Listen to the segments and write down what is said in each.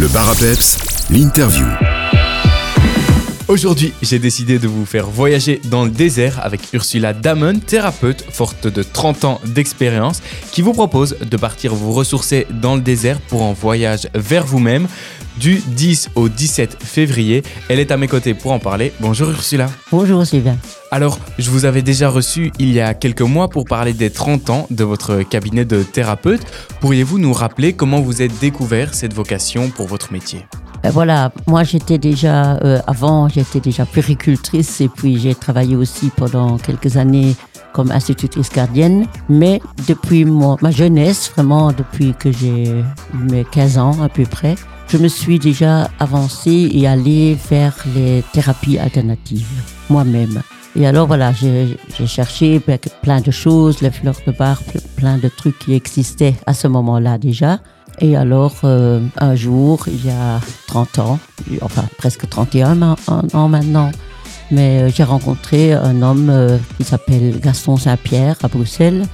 Le bar l'interview. Aujourd'hui, j'ai décidé de vous faire voyager dans le désert avec Ursula Damon, thérapeute forte de 30 ans d'expérience, qui vous propose de partir vous ressourcer dans le désert pour un voyage vers vous-même du 10 au 17 février. Elle est à mes côtés pour en parler. Bonjour Ursula. Bonjour Sylvain. Alors, je vous avais déjà reçu il y a quelques mois pour parler des 30 ans de votre cabinet de thérapeute. Pourriez-vous nous rappeler comment vous êtes découvert cette vocation pour votre métier? Ben voilà, moi j'étais déjà, euh, avant j'étais déjà péricultrice et puis j'ai travaillé aussi pendant quelques années comme institutrice gardienne. Mais depuis mon- ma jeunesse, vraiment depuis que j'ai mes 15 ans à peu près, je me suis déjà avancée et allée vers les thérapies alternatives moi-même. Et alors voilà, j'ai cherché ben, plein de choses, les fleurs de bar, ple- plein de trucs qui existaient à ce moment-là déjà. Et alors, euh, un jour, il y a 30 ans, enfin presque 31 ma- an ans maintenant, mais euh, j'ai rencontré un homme euh, qui s'appelle Gaston Saint-Pierre à Bruxelles.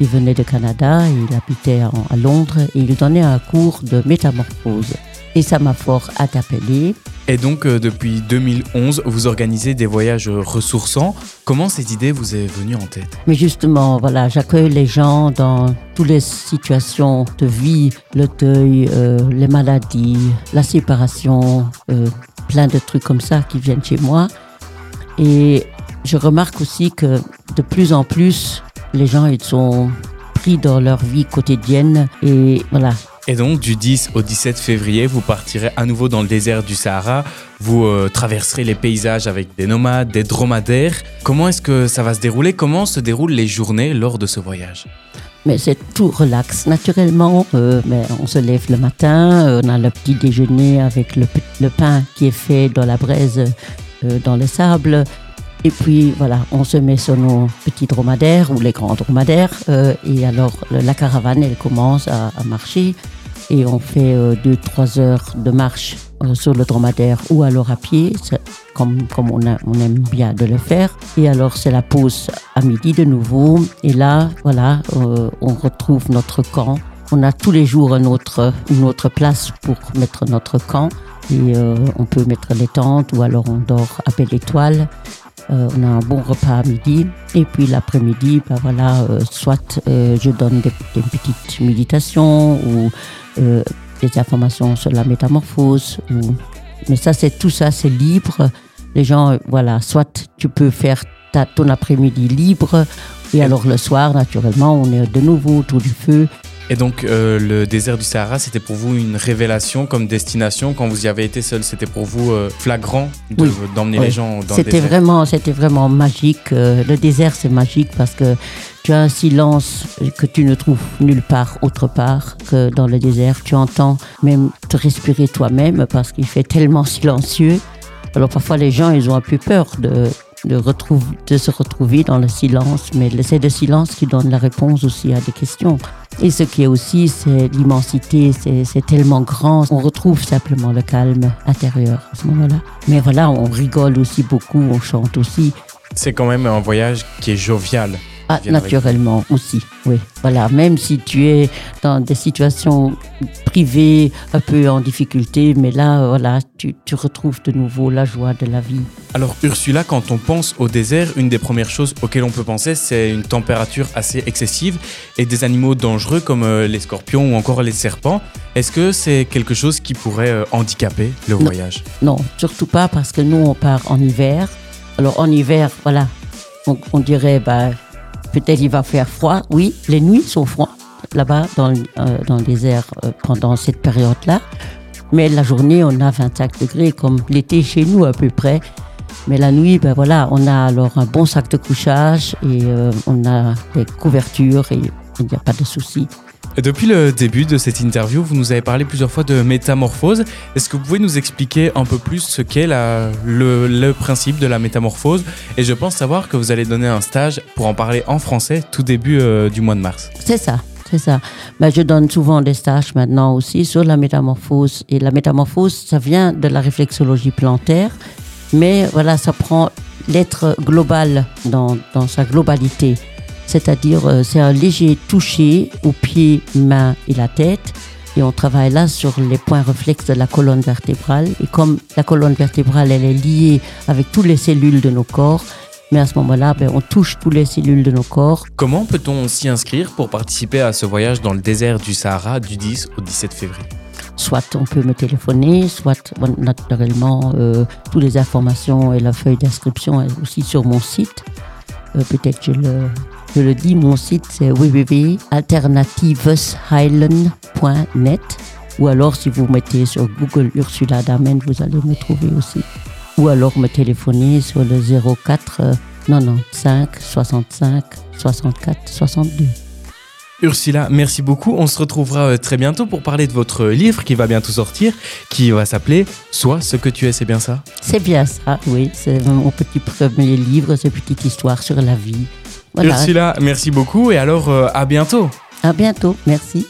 Il venait de Canada, il habitait à Londres et il donnait un cours de métamorphose. Et ça m'a fort interpellée. Et donc, euh, depuis 2011, vous organisez des voyages ressourçants. Comment cette idée vous est venue en tête? Mais justement, voilà, j'accueille les gens dans toutes les situations de vie, le deuil, euh, les maladies, la séparation, euh, plein de trucs comme ça qui viennent chez moi. Et je remarque aussi que de plus en plus, les gens, ils sont pris dans leur vie quotidienne et voilà. Et donc, du 10 au 17 février, vous partirez à nouveau dans le désert du Sahara. Vous euh, traverserez les paysages avec des nomades, des dromadaires. Comment est-ce que ça va se dérouler? Comment se déroulent les journées lors de ce voyage? Mais c'est tout relax naturellement. euh, mais on se lève le matin, euh, on a le petit déjeuner avec le, pain qui est fait dans la braise, dans le sable. Et puis voilà, on se met sur nos petits dromadaires ou les grands dromadaires. et alors la caravane, elle commence à marcher. Et on fait euh, deux, trois heures de marche euh, sur le dromadaire ou alors à pied, comme, on, aime bien de le faire. Et alors c'est la pause à midi de nouveau. Et là, voilà, euh, on retrouve notre camp. On a tous les jours autre, une autre place pour mettre notre camp. Et euh, on peut mettre les tentes ou alors on dort à belle étoile. Euh, on a un bon repas à midi. Et puis l'après-midi, ben voilà, euh, soit euh, je donne des, des petites méditations ou euh, des informations sur la métamorphose. Ou... Mais ça, c'est tout ça, c'est libre. Les gens, euh, voilà, soit tu peux faire ta, ton après-midi libre. Et alors le soir, naturellement, on est de nouveau autour du feu. Et donc, euh, le désert du Sahara, c'était pour vous une révélation comme destination Quand vous y avez été seul, c'était pour vous euh, flagrant de- Oui. d'emmener les gens dans le C'était désert? vraiment, c'était vraiment magique. Euh, Le désert, c'est magique parce que tu as un silence que tu ne trouves nulle part autre part que dans le désert. Tu entends même te respirer toi-même parce qu'il fait tellement silencieux. Alors parfois les gens, ils ont un peu peur de, de, retrouve- de se retrouver dans le silence, mais c'est le silence qui donne la réponse aussi à des questions. Et ce qui est aussi, c'est l'immensité, c'est tellement grand, on retrouve simplement le calme intérieur à ce moment-là. Mais voilà, on rigole aussi beaucoup, on chante aussi. C'est quand même un voyage qui est jovial. Ah, avec naturellement aussi, oui. Voilà, même si tu es dans des situations privées, un peu en difficulté, mais là, voilà, tu, tu retrouves de nouveau la joie de la vie. Alors Ursula, quand on pense au désert, une des premières choses auxquelles on peut penser, c'est une température assez excessive et des animaux dangereux comme euh, les scorpions ou encore les serpents. Est-ce que c'est quelque chose qui pourrait euh, handicaper le Non. voyage? Non, surtout pas parce que nous, on part en hiver. Alors en hiver, voilà, on, on dirait, bah, peut-être il va faire froid. Oui, les nuits sont froides là-bas dans, euh, dans le désert euh, pendant cette période-là. Mais la journée, on a 25 degrés comme l'été chez nous à peu près. Mais la nuit, ben voilà, on a alors un bon sac de couchage et euh, on a des couvertures et il n'y a pas de souci. Depuis le début de cette interview, vous nous avez parlé plusieurs fois de métamorphose. Est-ce que vous pouvez nous expliquer un peu plus ce qu'est le, principe de la métamorphose? Et je pense savoir que vous allez donner un stage pour en parler en français tout début euh, du mois de mars. C'est ça, c'est ça. Ben, je donne souvent des stages maintenant aussi sur la métamorphose. Et la métamorphose, ça vient de la réflexologie plantaire, mais voilà, ça prend l'être global dans sa globalité. C'est-à-dire, euh, c'est un léger toucher aux pieds, mains et la tête. Et on travaille là sur les points réflexes de la colonne vertébrale. Et comme la colonne vertébrale, elle est liée avec toutes les cellules de nos corps, mais à ce moment-là, ben, on touche toutes les cellules de nos corps. Comment peut-on s'y inscrire pour participer à ce voyage dans le désert du Sahara du 10 au 17 février? Soit on peut me téléphoner, soit naturellement, euh, toutes les informations et la feuille d'inscription est aussi sur mon site. Euh, Peut-être je le, je le dis, mon site c'est www.alternativeshighland.net ou alors si vous mettez sur Google Ursula Damen, vous allez me trouver aussi. Ou alors me téléphoner sur le 04 euh, 95 65 64 62. Ursula, merci beaucoup. On se retrouvera euh, très bientôt pour parler de votre livre qui va bientôt sortir, qui va s'appeler Sois ce que tu es, c'est bien ça? C'est bien ça, oui. C'est mon petit premier livre, cette petite histoire sur la vie. Voilà. Ursula, merci beaucoup et alors euh, à bientôt. À bientôt. Merci.